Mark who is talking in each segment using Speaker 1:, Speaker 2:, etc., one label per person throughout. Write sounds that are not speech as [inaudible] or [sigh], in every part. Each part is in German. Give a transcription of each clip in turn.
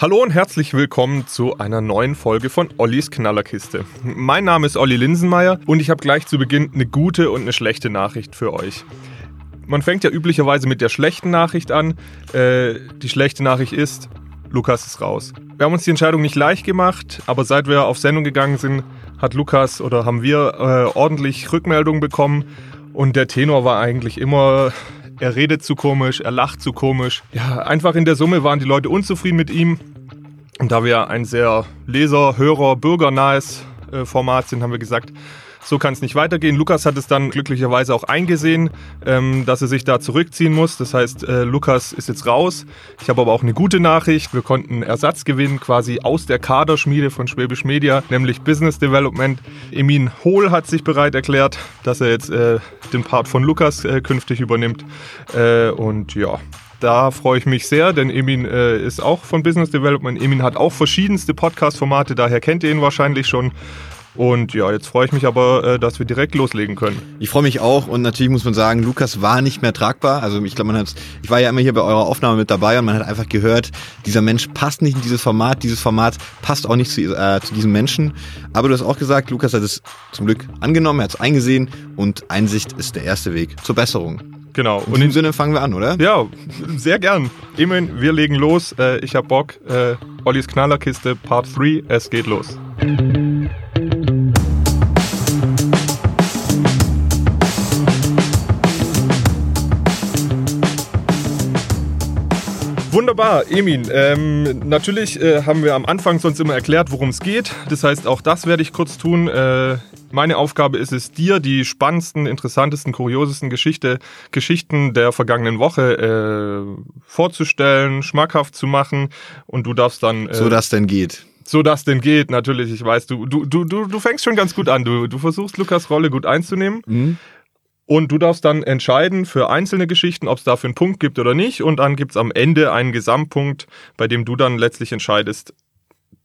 Speaker 1: Hallo und herzlich willkommen zu einer neuen Folge von Ollis Knallerkiste. Mein Name ist Olli Linsenmeier und ich habe gleich zu Beginn eine gute und eine schlechte Nachricht für euch. Man fängt ja üblicherweise mit der schlechten Nachricht an. Äh, die schlechte Nachricht ist, Lukas ist raus. Wir haben uns die Entscheidung nicht leicht gemacht, aber seit wir auf Sendung gegangen sind, hat Lukas oder haben wir äh, ordentlich Rückmeldungen bekommen und der Tenor war eigentlich immer, er redet zu komisch, er lacht zu komisch. Ja, einfach in der Summe waren die Leute unzufrieden mit ihm. Und da wir ein sehr Leser-, Hörer-, Bürgernahes äh, Format sind, haben wir gesagt, so kann es nicht weitergehen. Lukas hat es dann glücklicherweise auch eingesehen, ähm, dass er sich da zurückziehen muss. Das heißt, äh, Lukas ist jetzt raus. Ich habe aber auch eine gute Nachricht. Wir konnten Ersatz gewinnen, quasi aus der Kaderschmiede von Schwäbisch Media, nämlich Business Development. Emin Hohl hat sich bereit erklärt, dass er jetzt äh, den Part von Lukas äh, künftig übernimmt. Äh, und ja, da freue ich mich sehr, denn Emin äh, ist auch von Business Development. Emin hat auch verschiedenste Podcast-Formate, daher kennt ihr ihn wahrscheinlich schon. Und ja, jetzt freue ich mich aber, äh, dass wir direkt loslegen können.
Speaker 2: Ich freue mich auch und natürlich muss man sagen, Lukas war nicht mehr tragbar. Also ich glaube, man hat, ich war ja immer hier bei eurer Aufnahme mit dabei und man hat einfach gehört, dieser Mensch passt nicht in dieses Format, dieses Format passt auch nicht zu, äh, zu diesem Menschen. Aber du hast auch gesagt, Lukas hat es zum Glück angenommen, er hat es eingesehen und Einsicht ist der erste Weg zur Besserung.
Speaker 1: Genau.
Speaker 2: In dem Sinne fangen wir an, oder?
Speaker 1: Ja, sehr gern. Immerhin, wir legen los. Äh, ich hab Bock. Äh, Ollis Knallerkiste Part 3. Es geht los. Wunderbar, Emin. Ähm, natürlich äh, haben wir am Anfang sonst immer erklärt, worum es geht. Das heißt, auch das werde ich kurz tun. Äh, meine Aufgabe ist es, dir die spannendsten, interessantesten, kuriosesten Geschichte, Geschichten der vergangenen Woche äh, vorzustellen, schmackhaft zu machen. Und du darfst dann.
Speaker 2: Äh, so dass denn geht
Speaker 1: so dass denn geht, natürlich. Ich weiß, du, du, du, du fängst schon ganz gut an. Du, du versuchst Lukas Rolle gut einzunehmen. Mhm. Und du darfst dann entscheiden für einzelne Geschichten, ob es dafür einen Punkt gibt oder nicht. Und dann gibt es am Ende einen Gesamtpunkt, bei dem du dann letztlich entscheidest,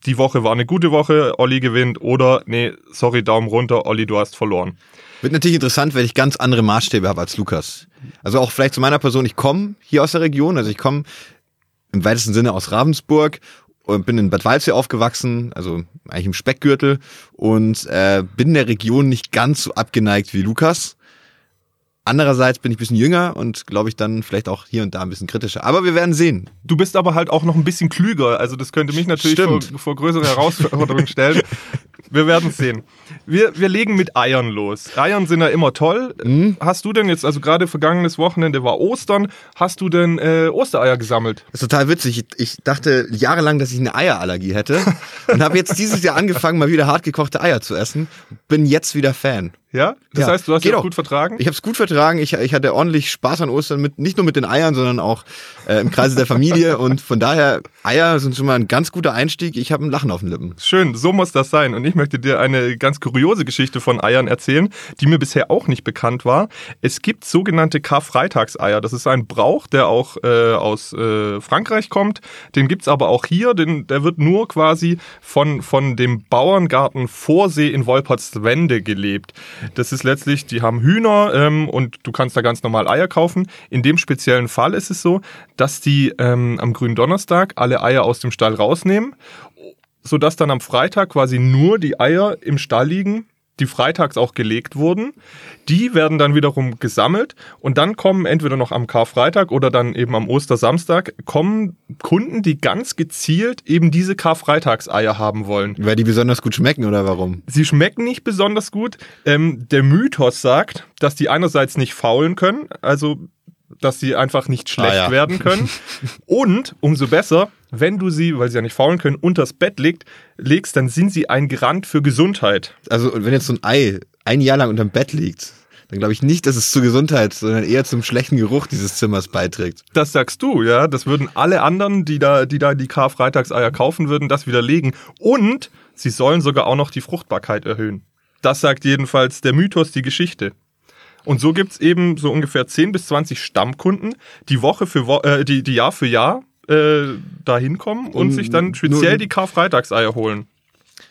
Speaker 1: die Woche war eine gute Woche, Olli gewinnt oder nee, sorry, Daumen runter, Olli, du hast verloren.
Speaker 2: Wird natürlich interessant, weil ich ganz andere Maßstäbe habe als Lukas. Also auch vielleicht zu meiner Person, ich komme hier aus der Region, also ich komme im weitesten Sinne aus Ravensburg und bin in Bad Waldsee aufgewachsen, also eigentlich im Speckgürtel und äh, bin der Region nicht ganz so abgeneigt wie Lukas. Andererseits bin ich ein bisschen jünger und glaube ich dann vielleicht auch hier und da ein bisschen kritischer. Aber wir werden sehen.
Speaker 1: Du bist aber halt auch noch ein bisschen klüger. Also das könnte mich natürlich vor, vor, größere Herausforderungen stellen. Wir werden sehen. Wir, wir legen mit Eiern los. Eiern sind ja immer toll. Mhm. Hast du denn jetzt, also gerade vergangenes Wochenende war Ostern, hast du denn äh, Ostereier gesammelt?
Speaker 2: Das ist total witzig. Ich, ich dachte jahrelang, dass ich eine Eierallergie hätte [laughs] und habe jetzt dieses Jahr angefangen, mal wieder hart gekochte Eier zu essen. Bin jetzt wieder Fan.
Speaker 1: Ja? Das ja. heißt, du hast es gut vertragen?
Speaker 2: Ich habe es gut vertragen. Ich, ich hatte ordentlich Spaß an Ostern, mit, nicht nur mit den Eiern, sondern auch äh, im Kreise der Familie. [laughs] Und von daher, Eier sind schon mal ein ganz guter Einstieg. Ich habe ein Lachen auf den Lippen.
Speaker 1: Schön, so muss das sein. Und ich möchte dir eine ganz kuriose Geschichte von Eiern erzählen, die mir bisher auch nicht bekannt war. Es gibt sogenannte Karfreitagseier. Das ist ein Brauch, der auch äh, aus äh, Frankreich kommt. Den gibt's aber auch hier. Den, der wird nur quasi von, von dem Bauerngarten Vorsee in Wolpertswende gelebt. Das ist letztlich, die haben Hühner ähm, und du kannst da ganz normal Eier kaufen. In dem speziellen Fall ist es so, dass die ähm, am grünen Donnerstag alle Eier aus dem Stall rausnehmen, sodass dann am Freitag quasi nur die Eier im Stall liegen die freitags auch gelegt wurden. Die werden dann wiederum gesammelt und dann kommen entweder noch am Karfreitag oder dann eben am Ostersamstag kommen Kunden, die ganz gezielt eben diese Karfreitagseier haben wollen.
Speaker 2: Weil die besonders gut schmecken oder warum?
Speaker 1: Sie schmecken nicht besonders gut. Ähm, der Mythos sagt, dass die einerseits nicht faulen können, also dass sie einfach nicht schlecht ah, ja. werden können. [laughs] Und umso besser, wenn du sie, weil sie ja nicht faulen können, unters Bett legt, legst, dann sind sie ein Garant für Gesundheit.
Speaker 2: Also wenn jetzt so ein Ei ein Jahr lang unterm Bett liegt, dann glaube ich nicht, dass es zur Gesundheit, sondern eher zum schlechten Geruch dieses Zimmers beiträgt.
Speaker 1: Das sagst du, ja. Das würden alle anderen, die da die, da die Karfreitagseier kaufen würden, das widerlegen. Und sie sollen sogar auch noch die Fruchtbarkeit erhöhen. Das sagt jedenfalls der Mythos, die Geschichte. Und so gibt's eben so ungefähr 10 bis 20 Stammkunden, die Woche für Wo äh, die, die Jahr für Jahr äh, da hinkommen und, und, sich dann speziell die Karfreitagseier holen.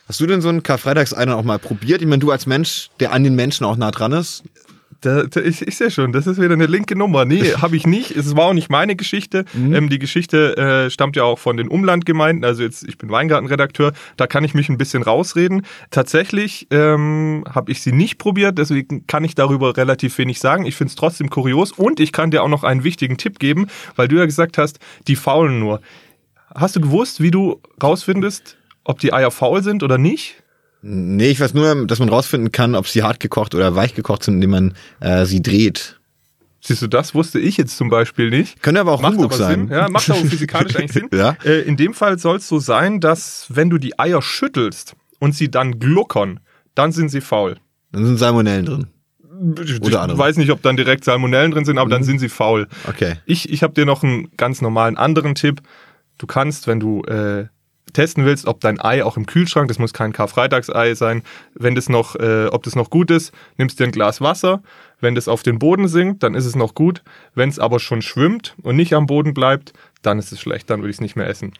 Speaker 2: Hast du denn so ein Karfreitagsei auch mal probiert? Ich meine, du als Mensch, der an den Menschen auch nah dran ist,
Speaker 1: Da, da, ich, ich sehe schon, das ist wieder eine linke Nummer. Nee, habe ich nicht. Es war auch nicht meine Geschichte.
Speaker 2: Mhm.
Speaker 1: Ähm, die Geschichte äh, stammt ja auch von den Umlandgemeinden. Also jetzt, ich bin Weingartenredakteur, da kann ich mich ein bisschen rausreden. Tatsächlich ähm, habe ich sie nicht probiert, deswegen kann ich darüber relativ wenig sagen. Ich finde es trotzdem kurios und ich kann dir auch noch einen wichtigen Tipp geben, weil du ja gesagt hast, die faulen nur. Hast du gewusst, wie du rausfindest, ob die Eier faul sind oder nicht?
Speaker 2: Nee, ich weiß nur, dass man rausfinden kann, ob sie hart gekocht oder weich gekocht sind, indem man äh, sie dreht.
Speaker 1: Siehst du, das wusste ich jetzt zum Beispiel nicht.
Speaker 2: Könnte aber auch
Speaker 1: Macht
Speaker 2: Humbug sein.
Speaker 1: Sinn. Ja, macht aber physikalisch eigentlich Sinn. [laughs]
Speaker 2: Ja.
Speaker 1: Äh, in dem Fall soll es so sein, dass wenn du die Eier schüttelst und sie dann gluckern, dann sind sie faul.
Speaker 2: Dann sind Salmonellen drin.
Speaker 1: Ich
Speaker 2: Oder andere.
Speaker 1: weiß nicht, ob dann direkt Salmonellen drin sind, aber dann sind sie faul.
Speaker 2: Okay.
Speaker 1: Ich, ich habe dir noch einen ganz normalen anderen Tipp. Du kannst, wenn du äh, testen willst, ob dein Ei auch im Kühlschrank, das muss kein Karfreitagsei sein, wenn das noch, äh, ob das noch gut ist, nimmst dir ein Glas Wasser. Wenn das auf den Boden sinkt, dann ist es noch gut. Wenn es aber schon schwimmt und nicht am Boden bleibt, dann ist es schlecht, dann würde ich es nicht mehr essen.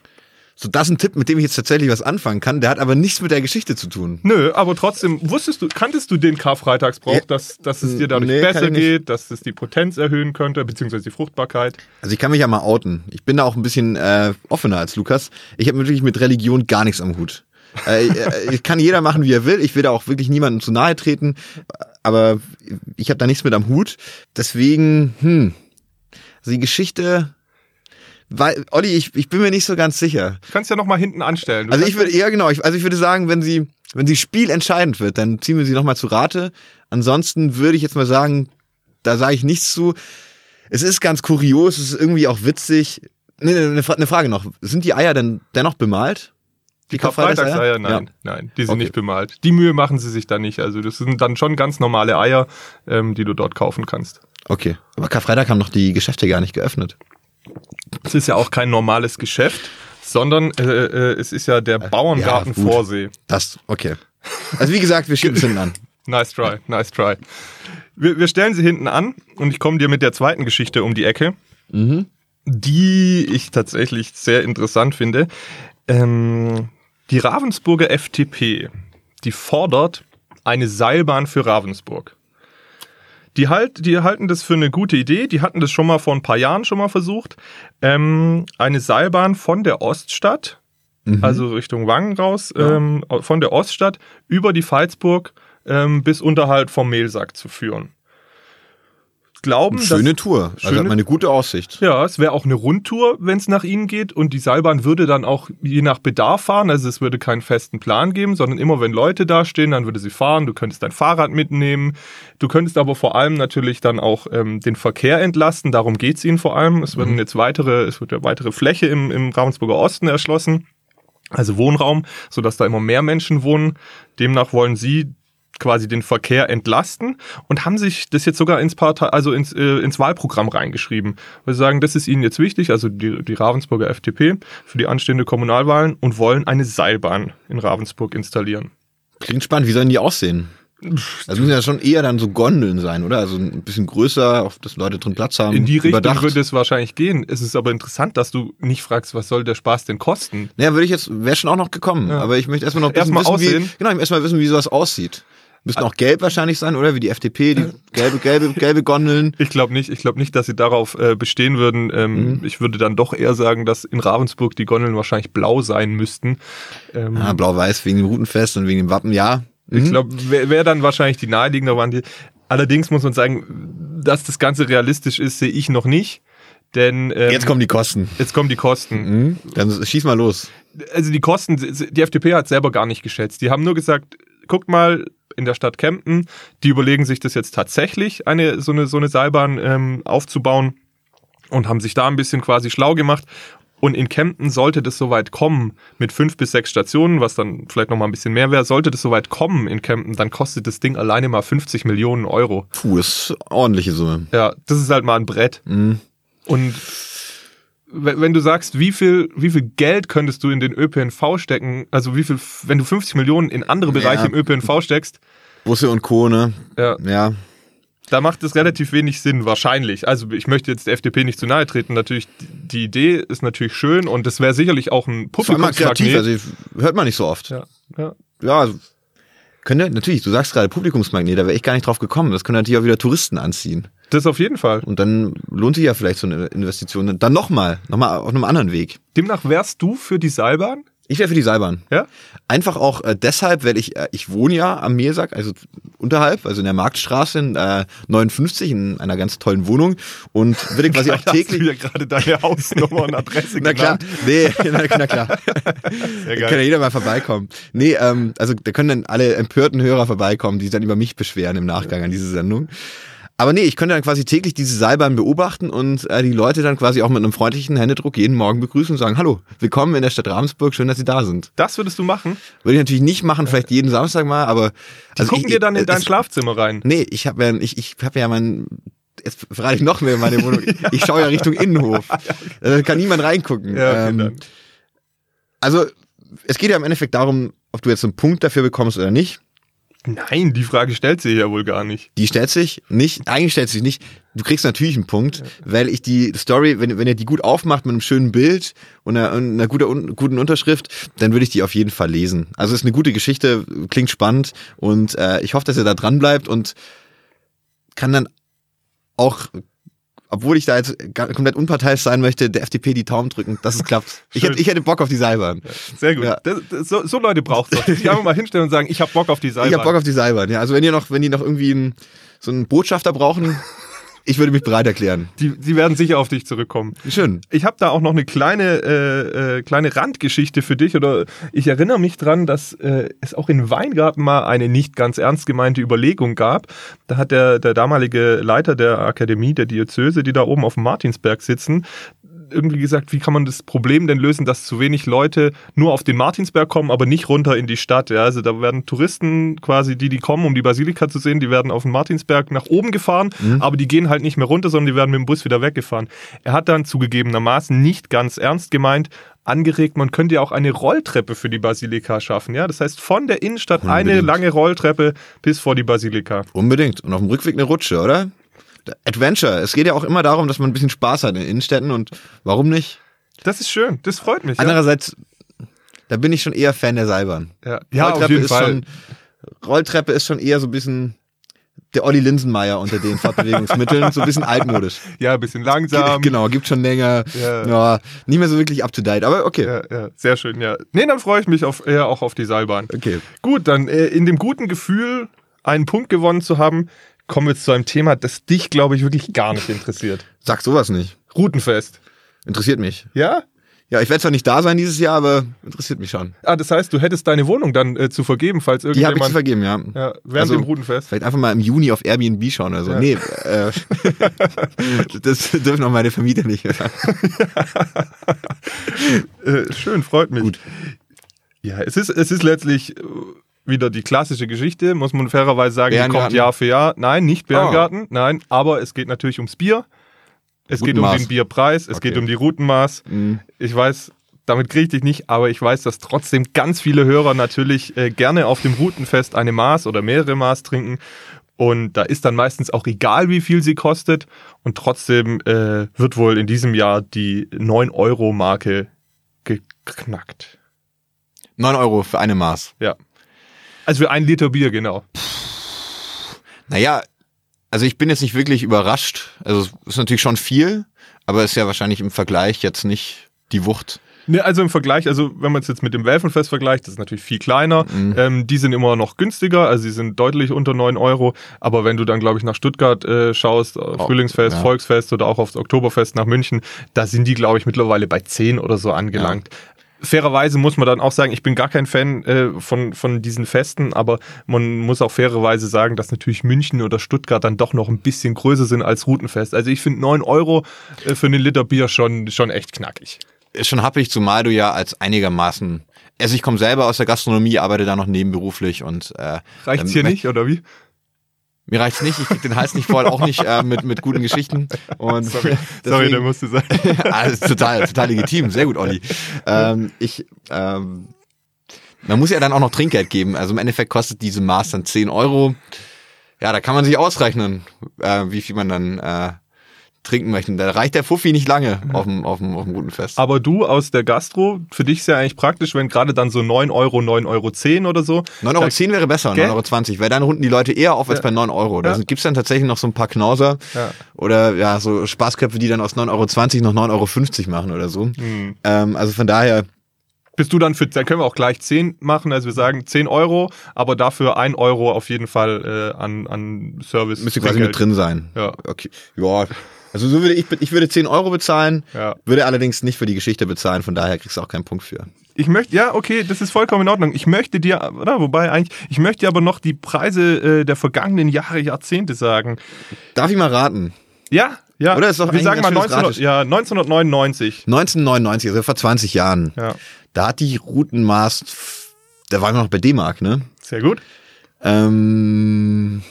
Speaker 2: So, das ist ein Tipp, mit dem ich jetzt tatsächlich was anfangen kann. Der hat aber nichts mit der Geschichte zu tun.
Speaker 1: Nö, aber trotzdem, wusstest du, kanntest du den Karfreitagsbrauch,
Speaker 2: Ja.
Speaker 1: dass, dass es dir dadurch
Speaker 2: Nee,
Speaker 1: besser geht, dass es die Potenz erhöhen könnte, beziehungsweise die Fruchtbarkeit?
Speaker 2: Also ich kann mich ja mal outen. Ich bin da auch ein bisschen äh, offener als Lukas. Ich habe wirklich mit Religion gar nichts am Hut. Äh, äh, ich kann jeder machen, wie er will. Ich will da auch wirklich niemandem zu nahe treten. Aber ich habe da nichts mit am Hut. Deswegen, hm, also die Geschichte, weil, Olli, ich, ich bin mir nicht so ganz sicher.
Speaker 1: Du kannst ja noch mal hinten anstellen. Du
Speaker 2: Also ich würde, ja genau, ich, also ich würde sagen, wenn sie, wenn sie spielentscheidend wird, dann ziehen wir sie nochmal zu Rate. Ansonsten würde ich jetzt mal sagen, da sage ich nichts zu. Es ist ganz kurios, es ist irgendwie auch witzig. Nee, nee, eine, eine Frage noch. Sind die Eier denn dennoch bemalt?
Speaker 1: Die Karfreitagseier, nein,
Speaker 2: Ja.
Speaker 1: nein, die sind
Speaker 2: Okay.
Speaker 1: nicht bemalt. Die Mühe machen sie sich da nicht. Also das sind dann schon ganz normale Eier, ähm, die du dort kaufen kannst.
Speaker 2: Okay. Aber Karfreitag haben noch die Geschäfte gar nicht geöffnet.
Speaker 1: Es ist ja auch kein normales Geschäft, sondern äh, äh, es ist ja der Bauerngarten
Speaker 2: gut.
Speaker 1: Vorsee.
Speaker 2: Das, okay. Also wie gesagt, wir schieben es hinten an. [laughs]
Speaker 1: Nice try, nice try. Wir, wir stellen sie hinten an und ich komme dir mit der zweiten Geschichte um die Ecke, die ich tatsächlich sehr interessant finde. Ähm, die Ravensburger FTP, die fordert eine Seilbahn für Ravensburg. Die, halt, die halten das für eine gute Idee. Die hatten das schon mal vor ein paar Jahren schon mal versucht. Ähm, eine Seilbahn von der Oststadt, also Richtung Wangen raus, ähm, von der Oststadt über die Veitsburg ähm, bis unterhalb vom Mehlsack zu führen. Glauben,
Speaker 2: Schöne
Speaker 1: dass,
Speaker 2: Tour. Also
Speaker 1: Schöne-
Speaker 2: hat man eine gute Aussicht.
Speaker 1: ja, es wäre auch eine Rundtour, wenn es nach ihnen geht. Und die Seilbahn würde dann auch je nach Bedarf fahren. Also es würde keinen festen Plan geben, sondern immer wenn Leute da stehen, dann würde sie fahren. Du könntest dein Fahrrad mitnehmen. Du könntest aber vor allem natürlich dann auch ähm, den Verkehr entlasten. Darum geht's ihnen vor allem. Es werden jetzt weitere, es wird ja weitere Fläche im, im Ravensburger Osten erschlossen. Also Wohnraum, sodass da immer mehr Menschen wohnen. Demnach wollen sie quasi den Verkehr entlasten und haben sich das jetzt sogar ins Partei, also ins, äh, ins Wahlprogramm reingeschrieben. Weil sie sagen, das ist ihnen jetzt wichtig, also die, die Ravensburger FDP für die anstehende Kommunalwahlen und wollen eine Seilbahn in Ravensburg installieren.
Speaker 2: Klingt spannend. Wie sollen die aussehen? Also müssen ja schon eher dann so Gondeln sein, oder? Also ein bisschen größer, auf dass Leute drin Platz haben.
Speaker 1: In die Richtung
Speaker 2: überdacht.
Speaker 1: würde es wahrscheinlich gehen. Es ist aber interessant, dass du nicht fragst, was soll der Spaß denn kosten?
Speaker 2: Naja, würde ich jetzt, wäre schon auch noch gekommen.
Speaker 1: Ja.
Speaker 2: Aber ich möchte erstmal noch
Speaker 1: Erstmal
Speaker 2: wissen, wie,
Speaker 1: aussehen.
Speaker 2: genau, ich möchte erstmal wissen, wie sowas aussieht. Müssten auch gelb wahrscheinlich sein, oder? Wie die FDP, die [clears throat] gelbe, gelbe, gelbe Gondeln.
Speaker 1: Ich glaube nicht. Ich glaube nicht, dass sie darauf äh, bestehen würden. Ähm, Ich würde dann doch eher sagen, dass in Ravensburg die Gondeln wahrscheinlich blau sein müssten. Ähm,
Speaker 2: Ah, blau-weiß wegen dem Routenfest und wegen dem Wappen, ja.
Speaker 1: Ich glaube, wäre wär dann wahrscheinlich die naheliegende Variante. Allerdings muss man sagen, dass das Ganze realistisch ist, sehe ich noch nicht. Denn ähm,
Speaker 2: Jetzt kommen die Kosten.
Speaker 1: jetzt kommen die Kosten.
Speaker 2: Mhm. Dann schieß mal los.
Speaker 1: Also die Kosten, die FDP hat selber gar nicht geschätzt. Die haben nur gesagt, guckt mal in der Stadt Kempten, die überlegen sich das jetzt tatsächlich, eine so eine, so eine Seilbahn ähm, aufzubauen und haben sich da ein bisschen quasi schlau gemacht. Und in Kempten sollte das soweit kommen, mit fünf bis sechs Stationen, was dann vielleicht nochmal ein bisschen mehr wäre, sollte das soweit kommen in Kempten, dann kostet das Ding alleine mal 50 Millionen Euro.
Speaker 2: Puh, ist eine ordentliche Summe.
Speaker 1: Ja, das ist halt mal ein Brett.
Speaker 2: Mhm.
Speaker 1: Und wenn du sagst, wie viel, wie viel Geld könntest du in den ÖPNV stecken, also wie viel, wenn du 50 Millionen in andere Bereiche
Speaker 2: Ja.
Speaker 1: im ÖPNV steckst,
Speaker 2: Busse und Co., ne?
Speaker 1: ja,
Speaker 2: Ja.
Speaker 1: da macht es relativ wenig Sinn, wahrscheinlich. Also ich möchte jetzt der FDP nicht zu nahe treten. Natürlich, die- Idee ist natürlich schön und das wäre sicherlich auch ein
Speaker 2: allem mal kreativ,
Speaker 1: Publikumsmagnet.
Speaker 2: also hört man nicht so oft.
Speaker 1: ja, ja.
Speaker 2: Ja, also Könnte, natürlich, du sagst gerade Publikumsmagnet, da wäre ich gar nicht drauf gekommen. Das können natürlich auch wieder Touristen anziehen.
Speaker 1: Das auf jeden Fall.
Speaker 2: Und dann lohnt sich ja vielleicht so eine Investition. Dann nochmal, nochmal auf einem anderen Weg.
Speaker 1: Demnach wärst du für die Seilbahn?
Speaker 2: Ich wäre für die Seilbahn.
Speaker 1: Ja?
Speaker 2: Einfach auch äh, deshalb, weil ich, äh, ich wohne ja am Meersack, also unterhalb, also in der Marktstraße in äh, 59, in einer ganz tollen Wohnung und würde quasi [laughs] auch täglich.
Speaker 1: Hast du gerade deine Hausnummer und Adresse [laughs]
Speaker 2: Na klar, nee, na, na klar. [laughs]
Speaker 1: Sehr
Speaker 2: Da kann ja jeder mal vorbeikommen. Nee, ähm, also da können dann alle empörten Hörer vorbeikommen, die sich dann über mich beschweren im Nachgang an diese Sendung. Aber nee, ich könnte dann quasi täglich diese Seilbahn beobachten und äh, die Leute dann quasi auch mit einem freundlichen Händedruck jeden Morgen begrüßen und sagen, hallo, willkommen in der Stadt Ravensburg, schön, dass Sie da sind.
Speaker 1: Das würdest du machen?
Speaker 2: Würde ich natürlich nicht machen, vielleicht jeden Samstag mal, aber
Speaker 1: Die
Speaker 2: also
Speaker 1: gucken
Speaker 2: ich,
Speaker 1: dir dann in
Speaker 2: es-
Speaker 1: dein Schlafzimmer rein.
Speaker 2: Nee, ich habe ja, ich, ich hab ja mein, jetzt verrate ich noch mehr meine Wohnung. [laughs] Ich schaue ja Richtung Innenhof. [laughs] Da kann niemand reingucken.
Speaker 1: Ja, okay,
Speaker 2: Ähm, also, es geht ja im Endeffekt darum, ob du jetzt einen Punkt dafür bekommst oder nicht.
Speaker 1: Nein, die Frage stellt sich ja wohl gar nicht.
Speaker 2: Die stellt sich nicht, eigentlich stellt sich nicht. Du kriegst natürlich einen Punkt, weil ich die Story, wenn, wenn ihr die gut aufmacht mit einem schönen Bild und einer, einer guten, guten Unterschrift, dann würde ich die auf jeden Fall lesen. Also es ist eine gute Geschichte, klingt spannend und äh, ich hoffe, dass ihr da dran bleibt und kann dann auch, obwohl ich da jetzt komplett unparteiisch sein möchte, der FDP die Daumen drücken, dass es klappt. Ich hätte, ich hätte Bock auf die Seilbahn.
Speaker 1: Sehr gut.
Speaker 2: Ja.
Speaker 1: Das, das, so, so Leute braucht es. Die einfach mal hinstellen und sagen, ich hab Bock auf die Seilbahn.
Speaker 2: Ich habe Bock auf die Seilbahn. Ja, also wenn ihr noch, wenn die noch irgendwie einen, so einen Botschafter brauchen, ich würde mich bereit erklären.
Speaker 1: die, die werden sicher auf dich zurückkommen.
Speaker 2: Schön.
Speaker 1: Ich habe da auch noch eine kleine, äh, äh, kleine Randgeschichte für dich. Oder ich erinnere mich dran, dass äh, es auch in Weingarten mal eine nicht ganz ernst gemeinte Überlegung gab. Da hat der, der damalige Leiter der Akademie, der Diözese, die da oben auf dem Martinsberg sitzen, irgendwie gesagt, wie kann man das Problem denn lösen, dass zu wenig Leute nur auf den Martinsberg kommen, aber nicht runter in die Stadt. Ja, also da werden Touristen quasi, die, die kommen, um die Basilika zu sehen, die werden auf den Martinsberg nach oben gefahren, aber die gehen halt nicht mehr runter, sondern die werden mit dem Bus wieder weggefahren. Er hat dann zugegebenermaßen nicht ganz ernst gemeint, angeregt, man könnte ja auch eine Rolltreppe für die Basilika schaffen. Ja, das heißt von der Innenstadt eine
Speaker 2: Unbedingt.
Speaker 1: lange Rolltreppe bis vor die Basilika.
Speaker 2: Unbedingt. Und auf dem Rückweg eine Rutsche, oder? Adventure. Es geht ja auch immer darum, dass man ein bisschen Spaß hat in Innenstädten und warum nicht?
Speaker 1: Das ist schön, das freut mich. Ja,
Speaker 2: Andererseits, da bin ich schon eher Fan der Seilbahn.
Speaker 1: ja, ja auf
Speaker 2: Rolltreppe
Speaker 1: jeden
Speaker 2: ist
Speaker 1: Fall.
Speaker 2: schon, Rolltreppe ist schon eher so ein bisschen der Olli Linsenmeier unter den Fortbewegungsmitteln, so ein bisschen altmodisch. [laughs]
Speaker 1: ja, ein bisschen langsam.
Speaker 2: genau, gibt schon länger.
Speaker 1: Ja.
Speaker 2: Ja. nicht mehr so wirklich up to date, aber okay.
Speaker 1: Ja, ja, sehr schön, ja. Nee, dann freue ich mich auf, eher auch auf die Seilbahn.
Speaker 2: Okay.
Speaker 1: Gut, dann äh, in dem guten Gefühl, einen Punkt gewonnen zu haben, kommen wir jetzt zu einem Thema, das dich, glaube ich, wirklich gar nicht interessiert.
Speaker 2: Sag sowas nicht.
Speaker 1: Routenfest.
Speaker 2: Interessiert mich.
Speaker 1: Ja?
Speaker 2: Ja, ich werde zwar nicht da sein dieses Jahr, aber interessiert mich schon.
Speaker 1: Ah, das heißt, du hättest deine Wohnung dann äh, zu vergeben, falls
Speaker 2: Die habe ich zu
Speaker 1: irgendjemand...
Speaker 2: vergeben, ja.
Speaker 1: ja, während
Speaker 2: Also,
Speaker 1: dem Routenfest.
Speaker 2: Vielleicht einfach mal im Juni auf Airbnb schauen oder so.
Speaker 1: Ja.
Speaker 2: Nee, äh, [laughs] das dürfen auch meine Vermieter nicht. [laughs]
Speaker 1: Äh, schön, freut mich.
Speaker 2: Gut.
Speaker 1: Ja, es ist, es ist letztlich äh, wieder die klassische Geschichte, muss man fairerweise sagen, die kommt? Jahr für Jahr. Nein, nicht Bärengarten, nein, aber es geht natürlich ums Bier. Es geht um den Bierpreis, es
Speaker 2: Okay.
Speaker 1: geht um die Routenmaß.
Speaker 2: Mhm.
Speaker 1: Ich weiß, damit kriege ich dich nicht, aber ich weiß, dass trotzdem ganz viele Hörer natürlich äh, gerne auf dem Routenfest eine Maß oder mehrere Maß trinken. Und da ist dann meistens auch egal, wie viel sie kostet. Und trotzdem äh, wird wohl in diesem Jahr die 9-Euro-Marke geknackt.
Speaker 2: 9 Euro für eine Maß.
Speaker 1: Ja. Also für ein Liter Bier, genau.
Speaker 2: Naja, also ich bin jetzt nicht wirklich überrascht. Also es ist natürlich schon viel, aber ist ja wahrscheinlich im Vergleich jetzt nicht die Wucht.
Speaker 1: Ne, also im Vergleich, also wenn man es jetzt mit dem Welfenfest vergleicht, das ist natürlich viel kleiner.
Speaker 2: Mhm.
Speaker 1: Ähm, die sind immer noch günstiger, also sie sind deutlich unter 9 Euro. Aber wenn du dann, glaube ich, nach Stuttgart äh, schaust, äh, Frühlingsfest,
Speaker 2: ja.
Speaker 1: Volksfest oder auch aufs Oktoberfest nach München, da sind die, glaube ich, mittlerweile bei 10 oder so angelangt. Fairerweise muss man dann auch sagen, ich bin gar kein Fan äh, von, von diesen Festen, aber man muss auch fairerweise sagen, dass natürlich München oder Stuttgart dann doch noch ein bisschen größer sind als Routenfest. Also ich finde 9 Euro äh, für einen Liter Bier schon, schon echt knackig.
Speaker 2: Ist schon happig, zumal du ja als einigermaßen. Also ich komme selber aus der Gastronomie, arbeite da noch nebenberuflich und äh,
Speaker 1: Reicht's
Speaker 2: ähm,
Speaker 1: hier nicht, oder wie?
Speaker 2: Mir reicht's nicht, ich krieg den Hals nicht voll, auch nicht äh, mit, mit guten Geschichten. Und
Speaker 1: Sorry, [laughs]
Speaker 2: deswegen-
Speaker 1: da musst du sein. [laughs]
Speaker 2: Alles total, total legitim. Sehr gut, Olli. Ähm, ich, ähm, man muss ja dann auch noch Trinkgeld geben. Also im Endeffekt kostet diese Maß dann 10 Euro. Ja, da kann man sich ausrechnen, äh, wie viel man dann äh, trinken möchten. Da reicht der Fuffi nicht lange auf dem, auf dem, auf dem guten Fest.
Speaker 1: Aber du aus der Gastro, für dich ist ja eigentlich praktisch, wenn gerade dann so 9 Euro, 9,10 Euro 10 oder so.
Speaker 2: 9,10 Euro wäre besser? 9,20 Euro, weil dann runden die Leute eher auf als
Speaker 1: Ja.
Speaker 2: bei 9 Euro. Da
Speaker 1: Ja.
Speaker 2: sind- gibt's dann tatsächlich noch so ein paar Knauser
Speaker 1: Ja.
Speaker 2: oder ja, so Spaßköpfe, die dann aus 9,20 Euro noch 9,50 Euro machen oder so.
Speaker 1: Hm.
Speaker 2: Ähm, also von daher,
Speaker 1: Bist du dann für, dann können wir auch gleich 10 machen, also wir sagen 10 Euro, aber dafür 1 Euro auf jeden Fall äh, an, an Service.
Speaker 2: müsste quasi mit drin sein.
Speaker 1: Ja.
Speaker 2: Okay. Ja. Also so würde ich, ich würde 10 Euro bezahlen,
Speaker 1: Ja.
Speaker 2: würde allerdings nicht für die Geschichte bezahlen, von daher kriegst du auch keinen Punkt für.
Speaker 1: Ich möchte, ja, okay, das ist vollkommen in Ordnung. Ich möchte dir, oder, wobei eigentlich, ich möchte dir aber noch die Preise äh, der vergangenen Jahre, Jahrzehnte sagen.
Speaker 2: Darf ich mal raten?
Speaker 1: Ja, ja.
Speaker 2: Oder ist doch
Speaker 1: wir sagen mal
Speaker 2: ganz schönes
Speaker 1: 1900,
Speaker 2: Gratis.
Speaker 1: ja, 1999.
Speaker 2: 1999, also vor 20 Jahren.
Speaker 1: Ja,
Speaker 2: Da hat die Routenmaß, da waren wir noch bei D-Mark, ne?
Speaker 1: sehr gut.
Speaker 2: Ähm,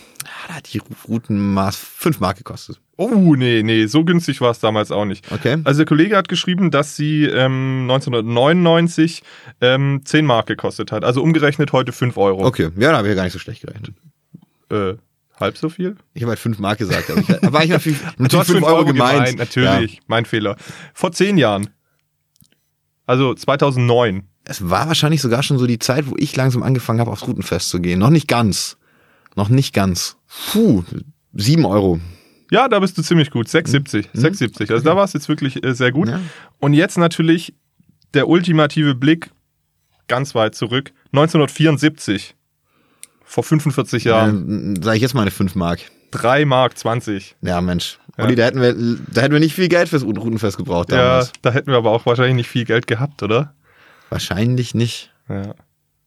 Speaker 2: da hat die Routenmaß 5 Mark gekostet.
Speaker 1: Oh, nee, nee, so günstig war es damals auch nicht.
Speaker 2: Okay.
Speaker 1: Also der Kollege hat geschrieben, dass sie ähm, 1999 ähm, 10 Mark gekostet hat. Also umgerechnet heute 5 Euro.
Speaker 2: Okay, ja, da habe ich ja gar nicht so schlecht gerechnet.
Speaker 1: Äh, halb so viel?
Speaker 2: Ich habe halt 5 Mark gesagt, aber, ich, aber ich natürlich, [laughs]
Speaker 1: Du
Speaker 2: natürlich
Speaker 1: hast 5 Euro gemeint, natürlich. Mein Fehler. Vor 10 Jahren. Also 2009.
Speaker 2: Es war wahrscheinlich sogar schon so die Zeit, wo ich langsam angefangen habe, aufs Routenfest zu gehen. Noch nicht ganz. Noch nicht ganz. Puh, 7 Euro.
Speaker 1: Ja, da bist du ziemlich gut. 6,70. 6,70. Also da war es jetzt wirklich äh, sehr gut.
Speaker 2: Ja.
Speaker 1: Und jetzt natürlich der ultimative Blick ganz weit zurück. 1974. Vor 45 Jahren.
Speaker 2: Dann sage ich jetzt mal eine 5 Mark.
Speaker 1: 3 Mark 20.
Speaker 2: Ja, Mensch.
Speaker 1: Ja.
Speaker 2: Olli, da hätten wir, da hätten wir nicht viel Geld fürs Routenfest gebraucht
Speaker 1: Ja,
Speaker 2: damals.
Speaker 1: da hätten wir aber auch wahrscheinlich nicht viel Geld gehabt, oder?
Speaker 2: Wahrscheinlich nicht.
Speaker 1: Ja.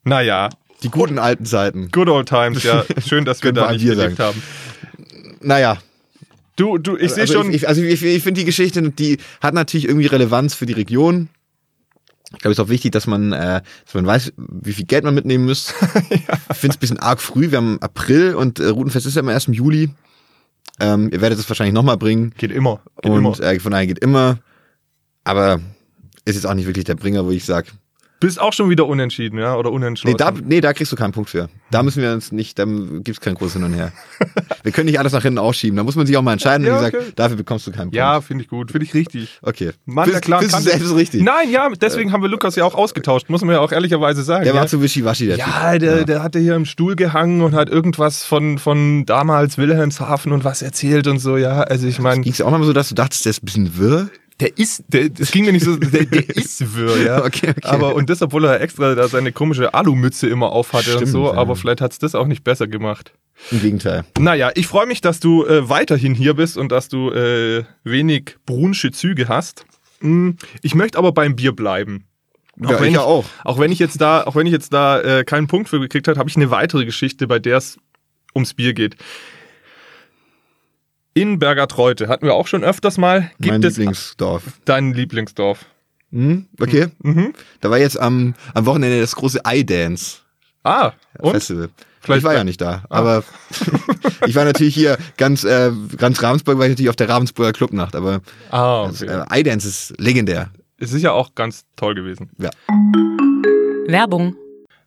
Speaker 1: Naja,
Speaker 2: Die guten alten Zeiten.
Speaker 1: good old times, ja. [laughs] Schön, dass wir da nicht gelebt haben.
Speaker 2: Naja,
Speaker 1: Du, du, ich sehe
Speaker 2: also
Speaker 1: schon.
Speaker 2: Ich, also ich, ich finde die Geschichte, die hat natürlich irgendwie Relevanz für die Region. Ich glaube, es ist auch wichtig, dass man, äh, dass man weiß, wie viel Geld man mitnehmen muss. [laughs] Ich finde es ein bisschen arg früh. Wir haben April und äh, Routenfest ist ja immer erst im Juli. Ähm, ihr werdet es wahrscheinlich nochmal bringen.
Speaker 1: geht immer. Geht
Speaker 2: und
Speaker 1: immer.
Speaker 2: äh, von daher geht immer. Aber ist jetzt auch nicht wirklich der Bringer, wo ich sage,
Speaker 1: Bist auch schon wieder unentschieden, ja? Oder
Speaker 2: nee
Speaker 1: unentschlossen.
Speaker 2: da, nee, da kriegst du keinen Punkt für. Da müssen wir uns nicht, da gibt's kein groß hin und her. [laughs] wir können nicht alles nach hinten ausschieben. Da muss man sich auch mal entscheiden
Speaker 1: Ja,
Speaker 2: und gesagt,
Speaker 1: okay.
Speaker 2: dafür bekommst du keinen Punkt.
Speaker 1: ja, finde ich gut. Finde ich richtig.
Speaker 2: Okay.
Speaker 1: Mann,
Speaker 2: Findest-
Speaker 1: klaren
Speaker 2: findest du selbst richtig?
Speaker 1: Nein, ja, deswegen haben wir Lukas ja auch ausgetauscht, muss man ja auch ehrlicherweise sagen.
Speaker 2: Der
Speaker 1: ja?
Speaker 2: war zu wischiwaschi, der
Speaker 1: Ja,
Speaker 2: Typ.
Speaker 1: der, der hatte hier im Stuhl gehangen und hat irgendwas von, von damals Wilhelmshaven und was erzählt und so, ja. Also ich meine,
Speaker 2: Ging's ja auch mal so, dass du dachtest, der ist ein bisschen wirr?
Speaker 1: Der ist, der, das ging mir nicht so, der, der [laughs] ist wirr, ja.
Speaker 2: Okay, okay.
Speaker 1: Aber und das, obwohl er extra da seine komische Alumütze immer aufhatte und
Speaker 2: Stimmt,
Speaker 1: so,
Speaker 2: ja.
Speaker 1: aber vielleicht hat's das auch nicht besser gemacht.
Speaker 2: Im Gegenteil.
Speaker 1: Naja, ich freue mich, dass du äh, weiterhin hier bist und dass du äh, wenig brunsche Züge hast. Mm, Ich möchte aber beim Bier bleiben.
Speaker 2: Ja,
Speaker 1: wenn
Speaker 2: ich ja auch.
Speaker 1: Auch wenn ich jetzt da, auch wenn ich jetzt da äh, keinen Punkt für gekriegt habe, habe ich eine weitere Geschichte, bei der es ums Bier geht. In Bergertreute hatten wir auch schon öfters mal. Gibt
Speaker 2: mein
Speaker 1: es
Speaker 2: Lieblingsdorf.
Speaker 1: dein Lieblingsdorf?
Speaker 2: Hm? Okay.
Speaker 1: Mhm.
Speaker 2: Da war jetzt am, am Wochenende das große iDance
Speaker 1: Ah, und?
Speaker 2: Festival.
Speaker 1: Vielleicht-
Speaker 2: ich war ja nicht da, aber [laughs] ich war natürlich hier ganz, äh, ganz Ravensburg, war ich natürlich auf der Ravensburger Clubnacht, aber
Speaker 1: Ah,
Speaker 2: das,
Speaker 1: okay.
Speaker 2: äh, iDance ist legendär.
Speaker 1: Es ist ja auch ganz toll gewesen.
Speaker 2: Ja.
Speaker 3: Werbung.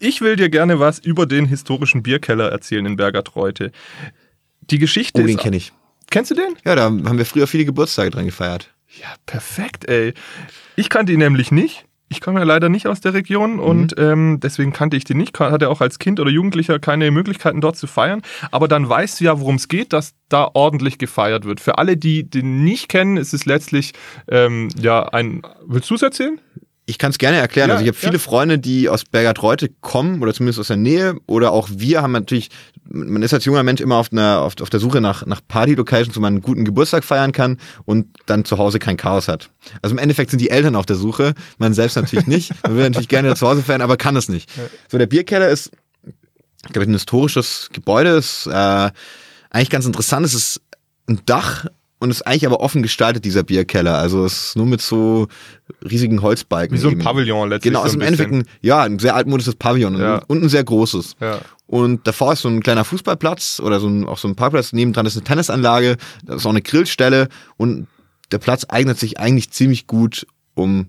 Speaker 1: Ich will dir gerne was über den historischen Bierkeller erzählen in Bergertreute. Die Geschichte
Speaker 2: Oh, den kenne ich.
Speaker 1: Kennst du den?
Speaker 2: Ja, da haben wir früher viele Geburtstage dran gefeiert.
Speaker 1: Ja, perfekt, ey. Ich kannte ihn nämlich nicht. Ich komme ja leider nicht aus der Region und ähm, deswegen kannte ich den nicht. Hatte auch als Kind oder Jugendlicher keine Möglichkeiten dort zu feiern. Aber dann weißt du ja, worum es geht, dass da ordentlich gefeiert wird. Für alle, die den nicht kennen, ist es letztlich ähm, ja ein. Willst du es erzählen?
Speaker 2: Ich kann es gerne erklären.
Speaker 1: Ja,
Speaker 2: also ich habe
Speaker 1: ja.
Speaker 2: viele Freunde, die aus Bergertreute kommen oder zumindest aus der Nähe oder auch wir haben natürlich, man ist als junger Mensch immer auf, einer, auf, auf der Suche nach, nach Party-Locations, wo man einen guten Geburtstag feiern kann und dann zu Hause kein Chaos hat. Also im Endeffekt sind die Eltern auf der Suche, man selbst natürlich nicht. Man will natürlich gerne zu Hause feiern, aber kann es nicht. So, der Bierkeller ist, glaube ich, ein historisches Gebäude, ist äh, eigentlich ganz interessant. Es ist ein Dach und ist eigentlich aber offen gestaltet, dieser Bierkeller. Also es ist nur mit so riesigen Holzbalken.
Speaker 1: Wie so ein
Speaker 2: eben.
Speaker 1: Pavillon letztlich.
Speaker 2: Genau,
Speaker 1: so
Speaker 2: also
Speaker 1: ein
Speaker 2: im Endeffekt ein, ja, ein sehr altmodisches Pavillon
Speaker 1: Ja.
Speaker 2: und, und ein sehr großes.
Speaker 1: Ja.
Speaker 2: Und davor ist so ein kleiner Fußballplatz oder so ein, auch so ein Parkplatz. Nebendran ist eine Tennisanlage, da ist auch eine Grillstelle und der Platz eignet sich eigentlich ziemlich gut, um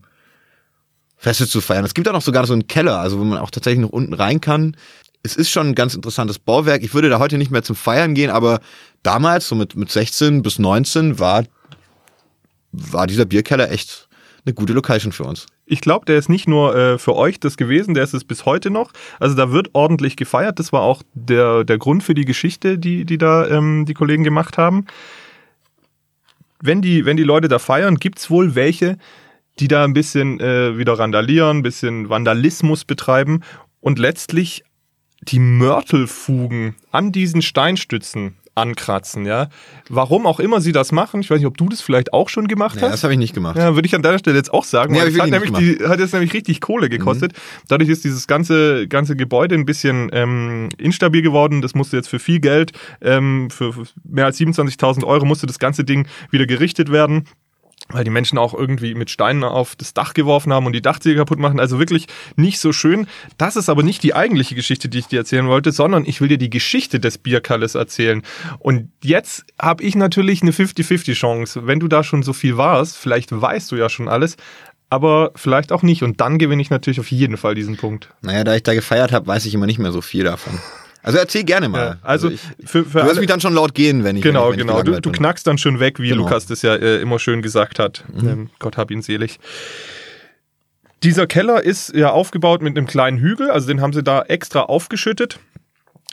Speaker 2: Feste zu feiern. Es gibt auch noch sogar so einen Keller, also wo man auch tatsächlich noch unten rein kann. Es ist schon ein ganz interessantes Bauwerk. Ich würde da heute nicht mehr zum Feiern gehen, aber damals, so mit, mit 16 bis 19, war, war dieser Bierkeller echt eine gute Location für uns.
Speaker 1: Ich glaube, der ist nicht nur äh, für euch das gewesen, der ist es bis heute noch. Also da wird ordentlich gefeiert. Das war auch der, der Grund für die Geschichte, die, die da ähm, die Kollegen gemacht haben. Wenn die, wenn die Leute da feiern, gibt's wohl welche, die da ein bisschen äh, wieder randalieren, ein bisschen Vandalismus betreiben und letztlich die Mörtelfugen an diesen Steinstützen ankratzen, ja. Warum auch immer sie das machen, ich weiß nicht, ob du das vielleicht auch schon gemacht
Speaker 2: Ja,
Speaker 1: hast.
Speaker 2: das habe ich nicht gemacht.
Speaker 1: Ja, würde ich an deiner Stelle jetzt auch sagen.
Speaker 2: Nee,
Speaker 1: weil es hat, nämlich die, hat jetzt nämlich richtig Kohle gekostet. Dadurch ist dieses ganze, ganze Gebäude ein bisschen ähm, instabil geworden. Das musste jetzt für viel Geld, ähm, für, für mehr als 27.000 Euro musste das ganze Ding wieder gerichtet werden. Weil die Menschen auch irgendwie mit Steinen auf das Dach geworfen haben und die Dachziegel kaputt machen. Also wirklich nicht so schön. Das ist aber nicht die eigentliche Geschichte, die ich dir erzählen wollte, sondern ich will dir die Geschichte des Bierkalles erzählen. Und jetzt habe ich natürlich eine 50-50 Chance. Wenn du da schon so viel warst, vielleicht weißt du ja schon alles, aber vielleicht auch nicht. Und dann gewinne ich natürlich auf jeden Fall diesen Punkt.
Speaker 2: Naja, da ich da gefeiert habe, weiß ich immer nicht mehr so viel davon. Also erzähl gerne mal.
Speaker 1: Ja, also
Speaker 2: ich,
Speaker 1: für, für
Speaker 2: du
Speaker 1: alle-
Speaker 2: mich dann schon laut gehen, wenn ich
Speaker 1: Genau,
Speaker 2: wenn ich, wenn
Speaker 1: genau.
Speaker 2: Ich
Speaker 1: Du, du knackst dann schon weg, wie
Speaker 2: Genau.
Speaker 1: Lukas das ja äh, immer schön gesagt hat. Ähm, Gott hab ihn selig. Dieser Keller ist ja aufgebaut mit einem kleinen Hügel, also den haben sie da extra aufgeschüttet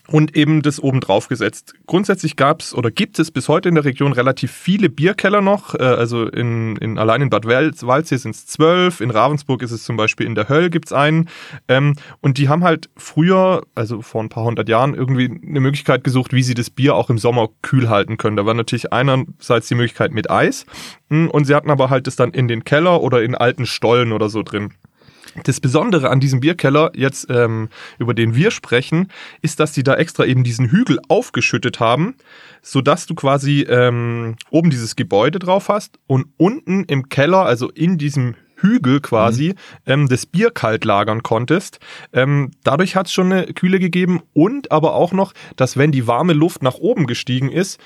Speaker 1: und eben das oben drauf gesetzt. Grundsätzlich gab es oder gibt es bis heute in der Region relativ viele Bierkeller noch. Äh, also in, in, allein in Bad Waldsee sind es zwölf, in Ravensburg ist es zum Beispiel in der Höll gibt es einen. Ähm, und die haben halt früher, also vor ein paar hundert Jahren, irgendwie eine Möglichkeit gesucht, wie sie das Bier auch im Sommer kühl halten können. Da war natürlich einerseits die Möglichkeit mit Eis mh, und sie hatten aber halt das dann in den Keller oder in alten Stollen oder so drin. Das Besondere an diesem Bierkeller, jetzt ähm, über den wir sprechen, ist, dass die da extra eben diesen Hügel aufgeschüttet haben, sodass du quasi ähm, oben dieses Gebäude drauf hast und unten im Keller, also in diesem Hügel quasi, ähm, das Bier kalt lagern konntest. Ähm, dadurch hat es schon eine Kühle gegeben und aber auch noch, dass wenn die warme Luft nach oben gestiegen ist,